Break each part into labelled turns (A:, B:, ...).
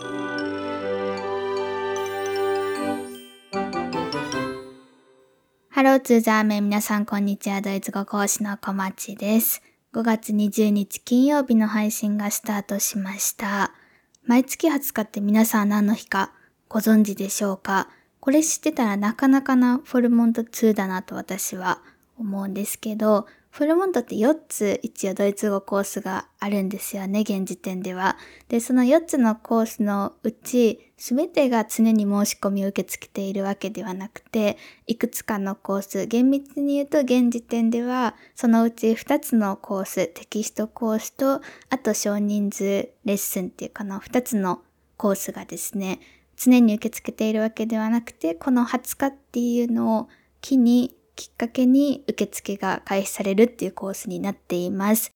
A: ハローツーザーメン皆さんこんにちは。ドイツ語講師の小町です。5月20日金曜日の配信がスタートしました。毎月20日って皆さん何の日かご存知でしょうか？これ知ってたらなかなかなフォルモント2だなと私は思うんですけど、フルモントって4つ一応ドイツ語コースがあるんですよね、現時点では。で、その4つのコースのうち、すべてが常に申し込みを受け付けているわけではなくて、いくつかのコース、厳密に言うと現時点では、そのうち2つのコース、テキストコースと、あと少人数レッスンっていうかな、2つのコースがですね、常に受け付けているわけではなくて、この20日っていうのを機にきっかけに受付が開始されるっていうコースになっています。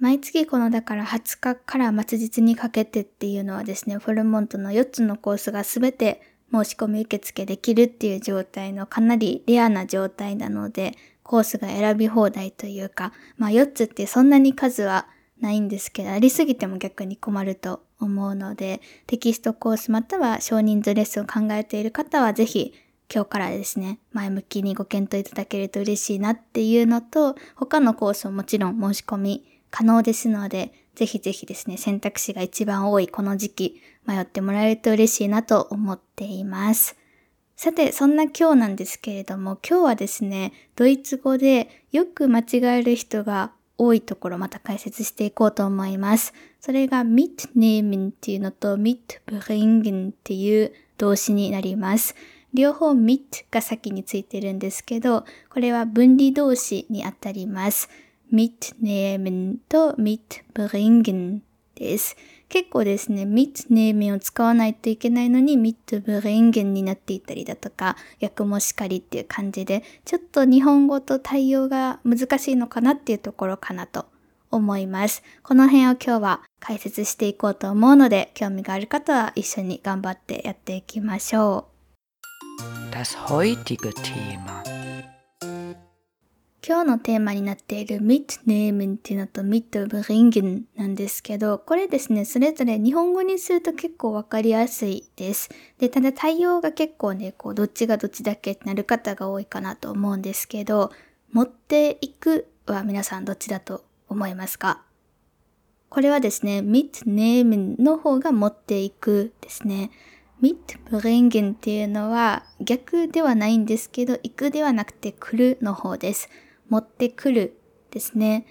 A: 毎月このだから20日から末日にかけてっていうのはですね、フォルモントの4つのコースがすべて申し込み受付できるっていう状態のかなりレアな状態なので、コースが選び放題というか、まあ4つってそんなに数はないんですけど、ありすぎても逆に困ると思うので、テキストコースまたは少人数レッスンを考えている方はぜひ今日からですね、前向きにご検討いただけると嬉しいなっていうのと、他のコースももちろん申し込み可能ですので、ぜひぜひですね、選択肢が一番多いこの時期、迷ってもらえると嬉しいなと思っています。さて、そんな今日なんですけれども、今日はですね、ドイツ語でよく間違える人が多いところまた解説していこうと思います。それが mitnehmen っていうのと mitbringen っていう動詞になります。両方 mit が先についてるんですけど、これは分離動詞にあたります。mitnehmen と mitbringen です。結構ですね、mitnehmen を使わないといけないのに mitbringen になっていたりだとか、訳もしかりっていう感じで、ちょっと日本語と対応が難しいのかなっていうところかなと思います。この辺を今日は解説していこうと思うので、興味がある方は一緒に頑張ってやっていきましょう。
B: Das heutige Thema
A: 今日のテーマになっている mitnehmen っていうのと mitbringen なんですけど、これですね、それぞれ日本語にすると結構わかりやすいです。で、ただ対応が結構ね、こう、どっちがどっちだけってなる方が多いかなと思うんですけど、持っていくは皆さんどっちだと思いますか？これはですね、mitnehmen の方が持っていくですね。Mitbringen っていうのは逆ではないんですけど、行くではなくて来るの方です。持ってくるですね。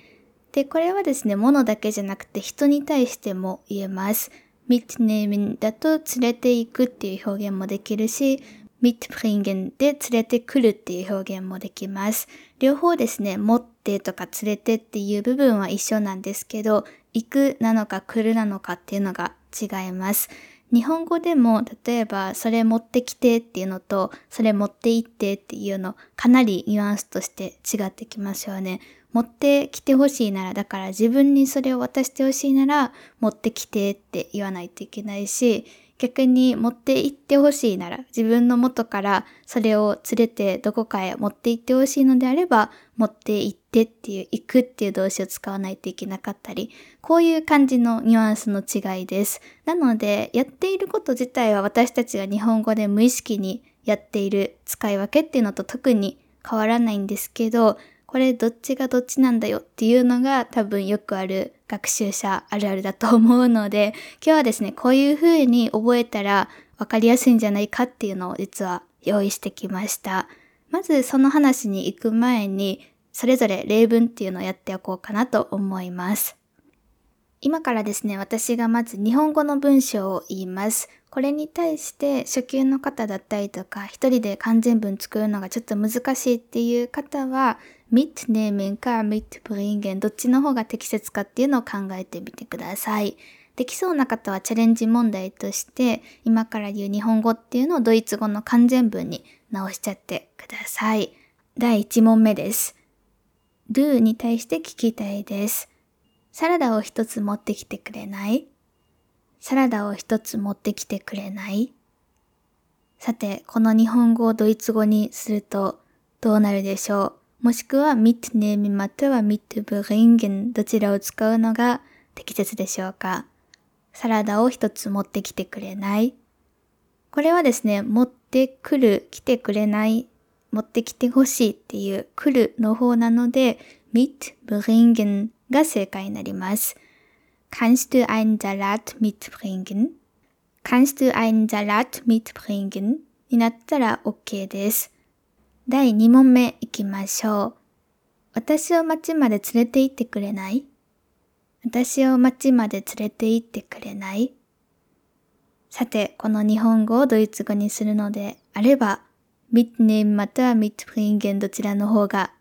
A: で、これはですね、物だけじゃなくて人に対しても言えます。mitnehmen だと連れて行くっていう表現もできるし、mitbringen で連れてくるっていう表現もできます。両方ですね、持ってとか連れてっていう部分は一緒なんですけど、行くなのか来るなのかっていうのが違います。日本語でも例えばそれ持ってきてっていうのとそれ持って行ってっていうのかなりニュアンスとして違ってきますよね。持ってきてほしいならだから自分にそれを渡してほしいなら持ってきてって言わないといけないし逆に持って行ってほしいなら、自分の元からそれを連れてどこかへ持って行ってほしいのであれば、持って行ってっていう、行くっていう動詞を使わないといけなかったり、こういう感じのニュアンスの違いです。なので、やっていること自体は私たちが日本語で無意識にやっている使い分けっていうのと特に変わらないんですけど、これどっちがどっちなんだよっていうのが多分よくある学習者あるあるだと思うので、今日はですね、こういう風に覚えたらわかりやすいんじゃないかっていうのを実は用意してきました。まずその話に行く前に、それぞれ例文っていうのをやっておこうかなと思います。今からですね、私がまず日本語の文章を言います。これに対して初級の方だったりとか、一人で完全文作るのがちょっと難しいっていう方は、mitnehmen か mitbringen どっちの方が適切かっていうのを考えてみてください。できそうな方はチャレンジ問題として今から言う日本語っていうのをドイツ語の完全文に直しちゃってください。第1問目です。do に対して聞きたいです。サラダを一つ持ってきてくれない？サラダを一つ持ってきてくれない？さて、この日本語をドイツ語にするとどうなるでしょう？もしくは mitnehmen または mitbringen どちらを使うのが適切でしょうかサラダを一つ持ってきてくれないこれはですね、持ってくる、来てくれない、持ってきてほしいっていう来るの方なので、mitbringen が正解になります。Kannst du einen Salat mitbringen? Kannst du einen Salat mitbringen? になったら OK です。第2問目いきましょう。私を町まで連れて行ってくれない？私を町まで連れて行ってくれない？さて、この日本語をドイツ語にするのであれば、mitnehmen または mitbringen どちらの方が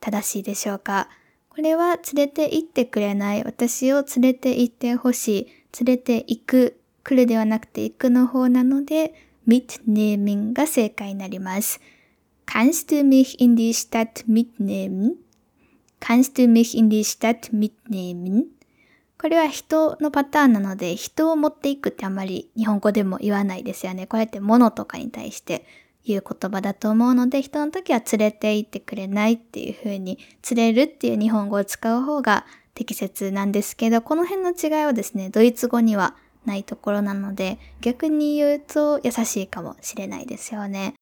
A: 正しいでしょうか？これは連れて行ってくれない、私を連れて行ってほしい、連れて行く、来るではなくて行くの方なので、mitnehmen が正解になります。Kannst du mich in die Stadt mitnehmen? Kannst du mich in die Stadt mitnehmen? これは人のパターンなので、人を持っていくってあまり日本語でも言わないですよね。こうやって物とかに対して言う言葉だと思うので、人の時は連れて行ってくれないっていう風に、連れるっていう日本語を使う方が適切なんですけど、この辺の違いはですね、ドイツ語にはないところなので、逆に言うと優しいかもしれないですよね。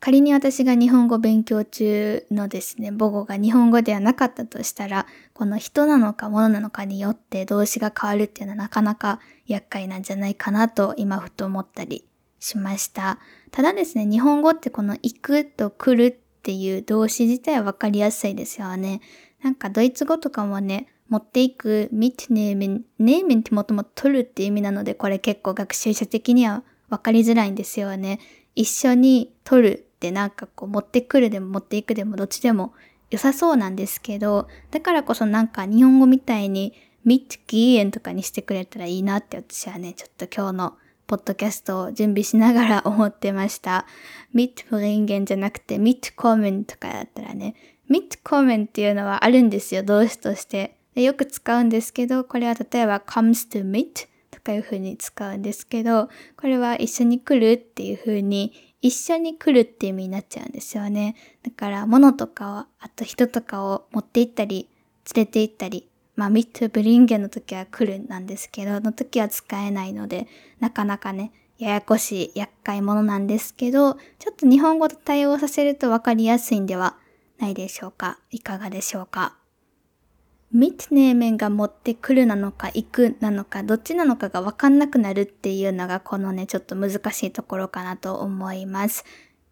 A: 仮に私が日本語勉強中のですね、母語が日本語ではなかったとしたら、この人なのか物なのかによって動詞が変わるっていうのはなかなか厄介なんじゃないかなと今ふと思ったりしました。ただですね、日本語ってこの行くと来るっていう動詞自体はわかりやすいですよね。なんかドイツ語とかもね、持っていく mitnehmen、nehmen ってもともと取るっていう意味なので、これ結構学習者的にはわかりづらいんですよね。一緒に取るってなんかこう持ってくるでも持っていくでもどっちでも良さそうなんですけど、だからこそなんか日本語みたいにミッギーエンとかにしてくれたらいいなって私はね、ちょっと今日のポッドキャストを準備しながら思ってました。ミットブリンゲンじゃなくてミットコメンとかだったらね、ミットコメンっていうのはあるんですよ、動詞として。よく使うんですけど、これは例えば comes to meet とかいう風に使うんですけど、これは一緒に来るっていう風に一緒に来るっていう意味になっちゃうんですよね。だから物とかを、あと人とかを持って行ったり、連れて行ったり、まあミッドブリンゲンの時は来るなんですけど、の時は使えないので、なかなかね、ややこしい厄介者なんですけど、ちょっと日本語と対応させるとわかりやすいんではないでしょうか。いかがでしょうか。ミッネーメンが持ってくるなのか行くなのかどっちなのかがわかんなくなるっていうのがこのねちょっと難しいところかなと思います。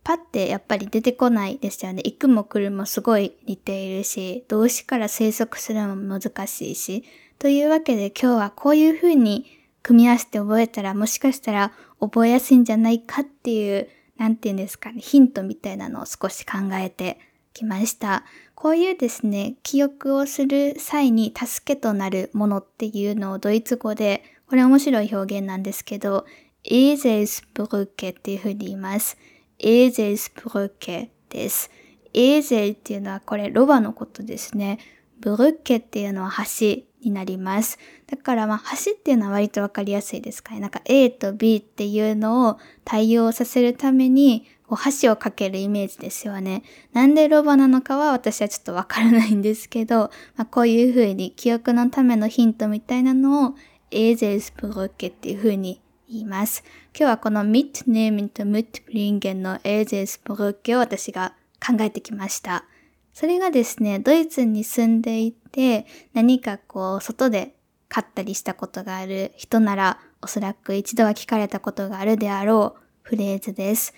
A: パってやっぱり出てこないですよね。行くも来るもすごい似ているし、動詞から生息するのも難しいし。というわけで今日はこういう風に組み合わせて覚えたらもしかしたら覚えやすいんじゃないかっていう、なんて言うんですかね、ヒントみたいなのを少し考えてきました。こういうですね、記憶をする際に助けとなるものっていうのをドイツ語で、これ面白い表現なんですけど、エーゼルスブルッケっていうふうに言います。エーゼルスブルッケです。エーゼルっていうのはこれロバのことですね。ブルッケっていうのは橋になります。だからまあ橋っていうのは割とわかりやすいですかね。なんか A と B っていうのを対応させるためにこう箸をかけるイメージですよね。なんでロバなのかは私はちょっとわからないんですけど、まあ、こういう風に記憶のためのヒントみたいなのをエーゼルスプロッケっていう風に言います。今日はこのミットネーミンとムットブリンゲンのエーゼルスプロッケを私が考えてきました。それがですね、ドイツに住んでいて何かこう外で買ったりしたことがある人ならおそらく一度は聞かれたことがあるであろうフレーズです。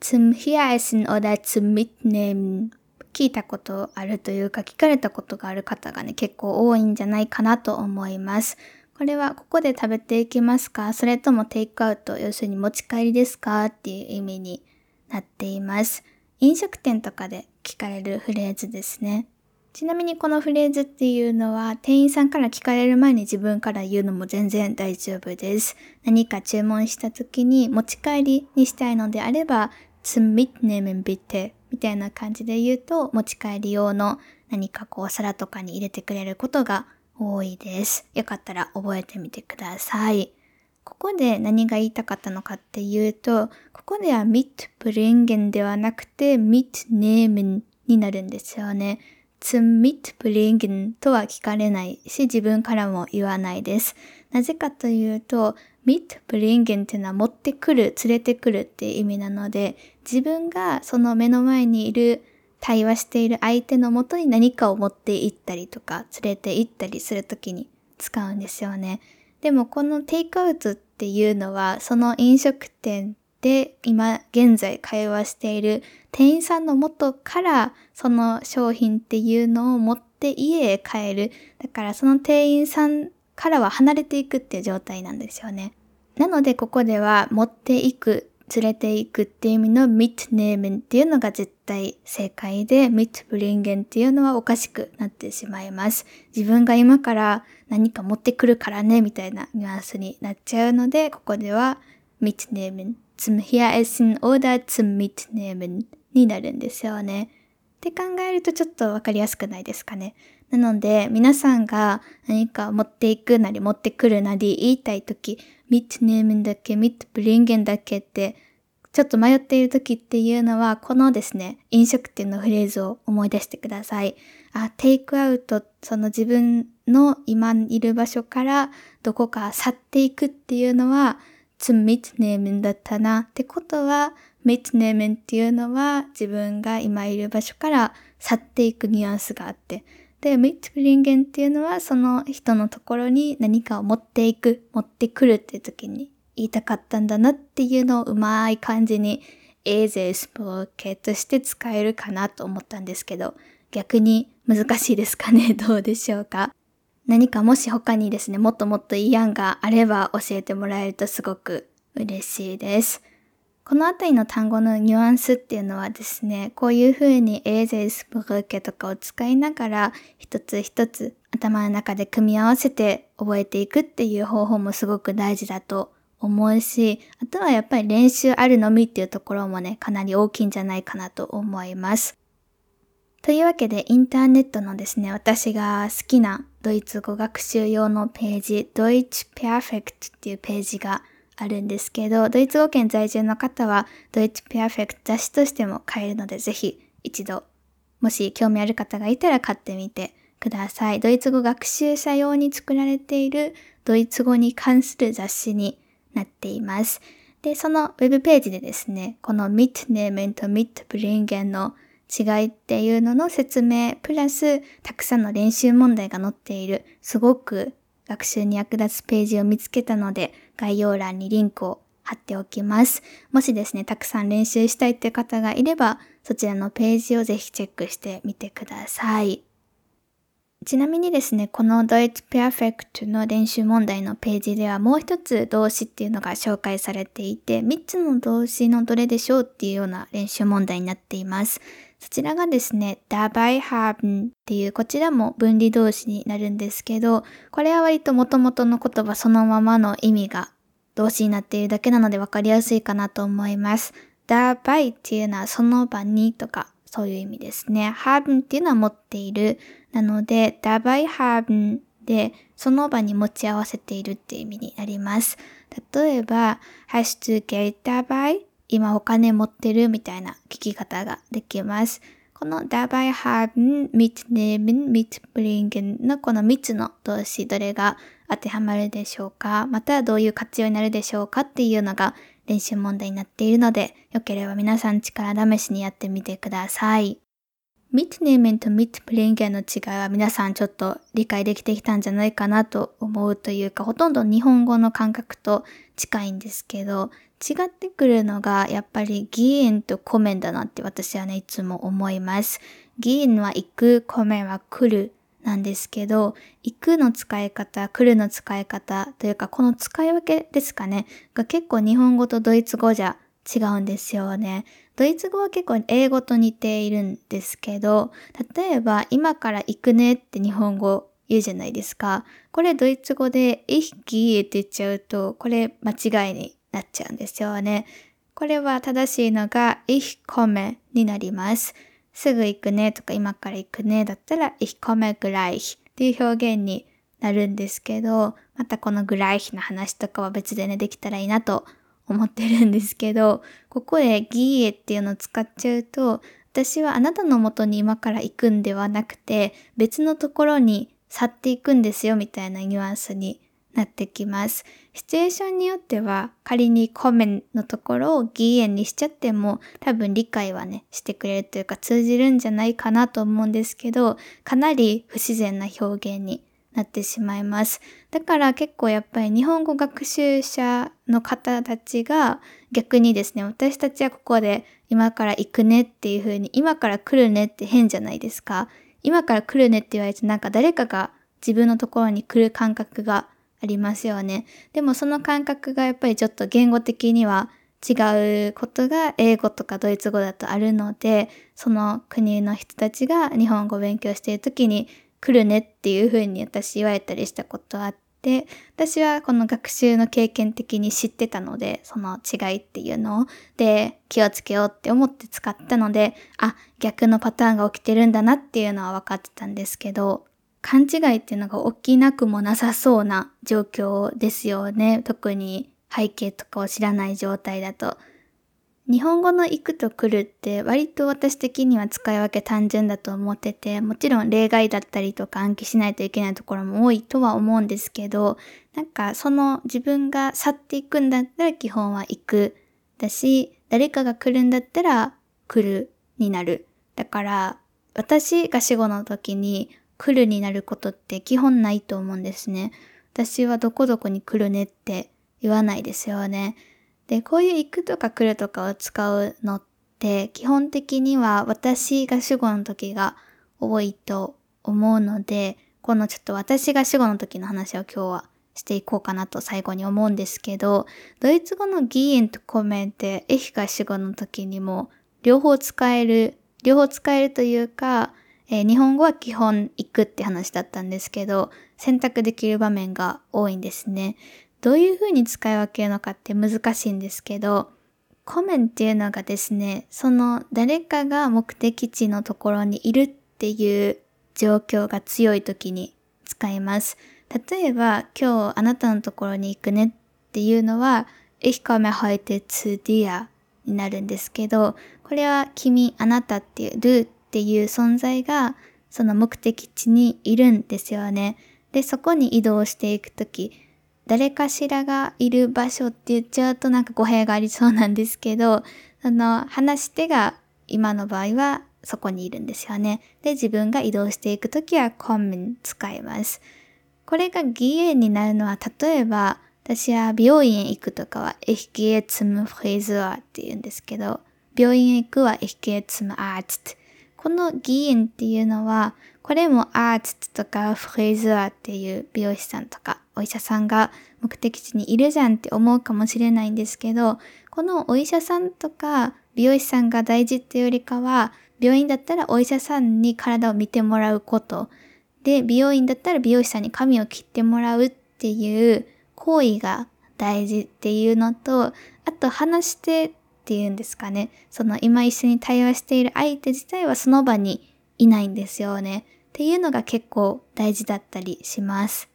A: Zum Hieressen oder zum Mitnehmen 聞いたことあるというか聞かれたことがある方がね結構多いんじゃないかなと思います。これはここで食べていきますか？それともテイクアウト、要するに持ち帰りですか？っていう意味になっています。飲食店とかで聞かれるフレーズですね。ちなみにこのフレーズっていうのは店員さんから聞かれる前に自分から言うのも全然大丈夫です。何か注文した時に持ち帰りにしたいのであれば zum Mitnehmen bitte みたいな感じで言うと持ち帰り用の何かこう皿とかに入れてくれることが多いです。よかったら覚えてみてください。ここで何が言いたかったのかっていうと、ここでは mitbringen ではなくて mitnehmen になるんですよね。zum mitbringen とは聞かれないし、自分からも言わないです。なぜかというと、mitbringen っていうのは持ってくる、連れてくるっていう意味なので、自分がその目の前にいる対話している相手のもとに何かを持って行ったりとか、連れて行ったりするときに使うんですよね。でもこのテイクアウトっていうのは、その飲食店で今現在会話している店員さんの元からその商品っていうのを持って家へ帰る。だからその店員さんからは離れていくっていう状態なんですよね。なのでここでは持っていく、連れていくっていう意味の mitnehmen っていうのが絶対正解で mitbringen っていうのはおかしくなってしまいます。自分が今から何か持ってくるからねみたいなニュアンスになっちゃうのでここでは mitnehmen zum Heressen oder zum Mitnehmen になるんですよね。って考えるとちょっとわかりやすくないですかね。なので、皆さんが何か持っていくなり持ってくるなり言いたいとき、mitnehmen だけ、mitbringen だけって、ちょっと迷っているときっていうのは、このですね、飲食店のフレーズを思い出してください。あ、テイクアウト、その自分の今いる場所からどこか去っていくっていうのは、zum mitnehmen だったなってことは、mitnehmen っていうのは自分が今いる場所から去っていくニュアンスがあって、で、mitbringen っていうのはその人のところに何かを持っていく、持ってくるっていう時に言いたかったんだなっていうのをうまい感じにエーゼスプロケとして使えるかなと思ったんですけど、逆に難しいですかね？どうでしょうか？何かもし他にですね、もっともっといい案があれば教えてもらえるとすごく嬉しいです。このあたりの単語のニュアンスっていうのはですね、こういう風にエーゼルスプルケとかを使いながら一つ一つ頭の中で組み合わせて覚えていくっていう方法もすごく大事だと思うし、あとはやっぱり練習あるのみっていうところもね、かなり大きいんじゃないかなと思います。というわけでインターネットのですね、私が好きなドイツ語学習用のページ、Deutsch Perfect っていうページがあるんですけど、ドイツ語圏在住の方は Deutsch Perfect 雑誌としても買えるので、ぜひ一度、もし興味ある方がいたら買ってみてください。ドイツ語学習者用に作られているドイツ語に関する雑誌になっています。で、そのウェブページでですね、この Mitnehmen と Mitbringen の違いっていうのの説明、プラスたくさんの練習問題が載っている、すごく学習に役立つページを見つけたので、概要欄にリンクを貼っておきます。もしですね、たくさん練習したいって方がいれば、そちらのページをぜひチェックしてみてください。ちなみにですね、この Deutsch Perfect の練習問題のページではもう一つ動詞っていうのが紹介されていて、3つの動詞のどれでしょうっていうような練習問題になっています。そちらがですね、dabei haben っていうこちらも分離動詞になるんですけど、これは割と元々の言葉そのままの意味が動詞になっているだけなので分かりやすいかなと思います。dabei っていうのはその場にとかそういう意味ですね。haben っていうのは持っている。なので、dabei haben でその場に持ち合わせているっていう意味になります。例えば、hast du Geld dabei? 今お金持ってるみたいな聞き方ができます。この dabei haben, mitnehmen, mitbringen のこの3つの動詞どれが当てはまるでしょうか？またはどういう活用になるでしょうか？っていうのが練習問題になっているので、よければ皆さん力試しにやってみてください。mitnehmen と mitbringen の違いは皆さんちょっと理解できてきたんじゃないかなと思うというか、ほとんど日本語の感覚と近いんですけど、違ってくるのがやっぱり議員とコメンだなって私はね、いつも思います。議員は行く、コメンは来るなんですけど、行くの使い方、来るの使い方というか、この使い分けですかね、が結構日本語とドイツ語じゃ違うんですよね。ドイツ語は結構英語と似ているんですけど、例えば今から行くねって日本語言うじゃないですか。これドイツ語で ich gehe って言っちゃうと、これ間違いになっちゃうんですよね。これは正しいのが ich komme になります。すぐ行くねとか今から行くねだったら ich komme gleich っていう表現になるんですけど、またこの gleich の話とかは別でね、できたらいいなと思ってるんですけど、ここでギーエっていうのを使っちゃうと、私はあなたの元に今から行くんではなくて、別のところに去っていくんですよみたいなニュアンスになってきます。シチュエーションによっては仮にコメンのところを義援にしちゃっても多分理解はねしてくれるというか通じるんじゃないかなと思うんですけどかなり不自然な表現になってしまいます。だから結構やっぱり日本語学習者の方たちが逆にですね、私たちはここで今から行くねっていう風に、今から来るねって変じゃないですか。今から来るねって言われてなんか誰かが自分のところに来る感覚がありますよね。でもその感覚がやっぱりちょっと言語的には違うことが英語とかドイツ語だとあるので、その国の人たちが日本語を勉強している時に来るねっていう風に私言われたりしたことあって、私はこの学習の経験的に知ってたので、その違いっていうのを、で、気をつけようって思って使ったので、あ、逆のパターンが起きてるんだなっていうのは分かってたんですけど、勘違いっていうのが起きなくもなさそうな状況ですよね。特に背景とかを知らない状態だと。日本語の行くと来るって割と私的には使い分け単純だと思ってて、もちろん例外だったりとか暗記しないといけないところも多いとは思うんですけど、なんかその自分が去っていくんだったら基本は行く。だし、誰かが来るんだったら来るになる。だから私が死後の時に来るになることって基本ないと思うんですね。私はどこどこに来るねって言わないですよね。で、こういう行くとか来るとかを使うのって基本的には私が主語の時が多いと思うので、このちょっと私が主語の時の話を今日はしていこうかなと最後に思うんですけど、ドイツ語のギーエンとコメンってエヒが主語の時にも両方使える、両方使えるというか、えー、日本語は基本行くって話だったんですけど、選択できる場面が多いんですね。どういうふうに使い分けるのかって難しいんですけど、コメンっていうのがですね、その誰かが目的地のところにいるっていう状況が強い時に使います。例えば、今日あなたのところに行くねっていうのは、Ich komme heute zu dir になるんですけど、これは君、あなたっていう、るっていう存在がその目的地にいるんですよね。で、そこに移動していくとき、誰かしらがいる場所って言っちゃうとなんか語弊がありそうなんですけど、その話し手が今の場合はそこにいるんですよね。で、自分が移動していくときはコンメン使います。これが義援になるのは、例えば、私は病院へ行くとかは、Ich gehe zum Friseur って言うんですけど、病院へ行くは Ich gehe zum Arzt。この義援っていうのは、これもアーツとかフレーズアーっていう美容師さんとかお医者さんが目的地にいるじゃんって思うかもしれないんですけど、このお医者さんとか美容師さんが大事っていうよりかは、病院だったらお医者さんに体を見てもらうこと。で、美容院だったら美容師さんに髪を切ってもらうっていう行為が大事っていうのと、あと話してっていうんですかね。その今一緒に対話している相手自体はその場にいないんですよね。っていうのが結構大事だったりします。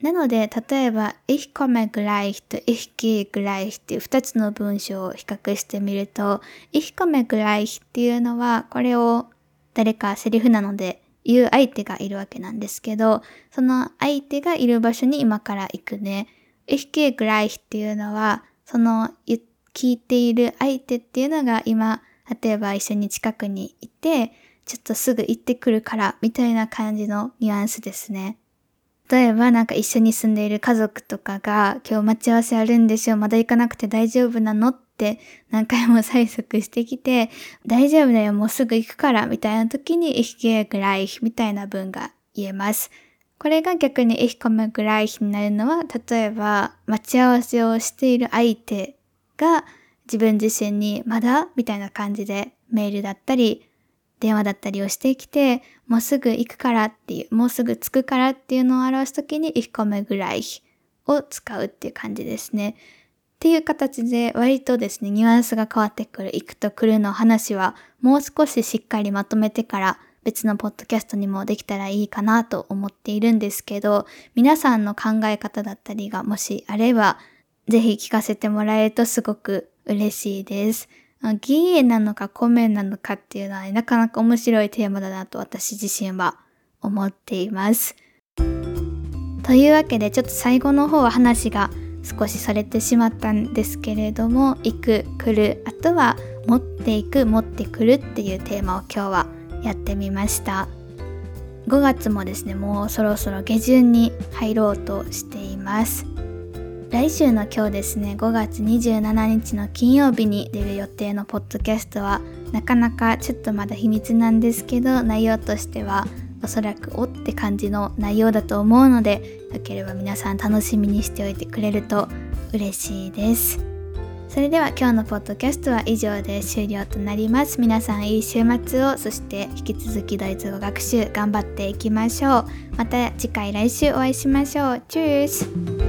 A: なので、例えば、ich komme gleich と ich gehe gleich っていう2つの文章を比較してみると、ich komme gleich っていうのは、これを誰かセリフなので言う相手がいるわけなんですけど、その相手がいる場所に今から行くね。ich gehe gleich っていうのは、その聞いている相手っていうのが今、例えば一緒に近くにいて、ちょっとすぐ行ってくるからみたいな感じのニュアンスですね。例えばなんか一緒に住んでいる家族とかが今日待ち合わせあるんでしょまだ行かなくて大丈夫なのって何回も催促してきて大丈夫だよもうすぐ行くからみたいな時に Ich gehe gleich みたいな文が言えます。これが逆に Ich komme gleich になるのは例えば待ち合わせをしている相手が自分自身にまだみたいな感じでメールだったり電話だったりをしてきて、もうすぐ行くからっていう、もうすぐ着くからっていうのを表すときに、ich komme gleich を使うっていう感じですね。っていう形で割とですね、ニュアンスが変わってくる行くと来るの話はもう少ししっかりまとめてから別のポッドキャストにもできたらいいかなと思っているんですけど、皆さんの考え方だったりがもしあれば、ぜひ聞かせてもらえるとすごく嬉しいです。義援なのかコメなのかっていうのは、ね、なかなか面白いテーマだなと私自身は思っています。というわけでちょっと最後の方は話が少しされてしまったんですけれども行く来るあとは持っていく持ってくるっていうテーマを今日はやってみました5月もですねもうそろそろ下旬に入ろうとしています来週の今日ですね5月27日の金曜日に出る予定のポッドキャストはなかなかちょっとまだ秘密なんですけど内容としてはおそらくおって感じの内容だと思うのでよければ皆さん楽しみにしておいてくれると嬉しいです。それでは今日のポッドキャストは以上で終了となります。皆さんいい週末をそして引き続きドイツ語学習頑張っていきましょう。また次回来週お会いしましょう。チュース。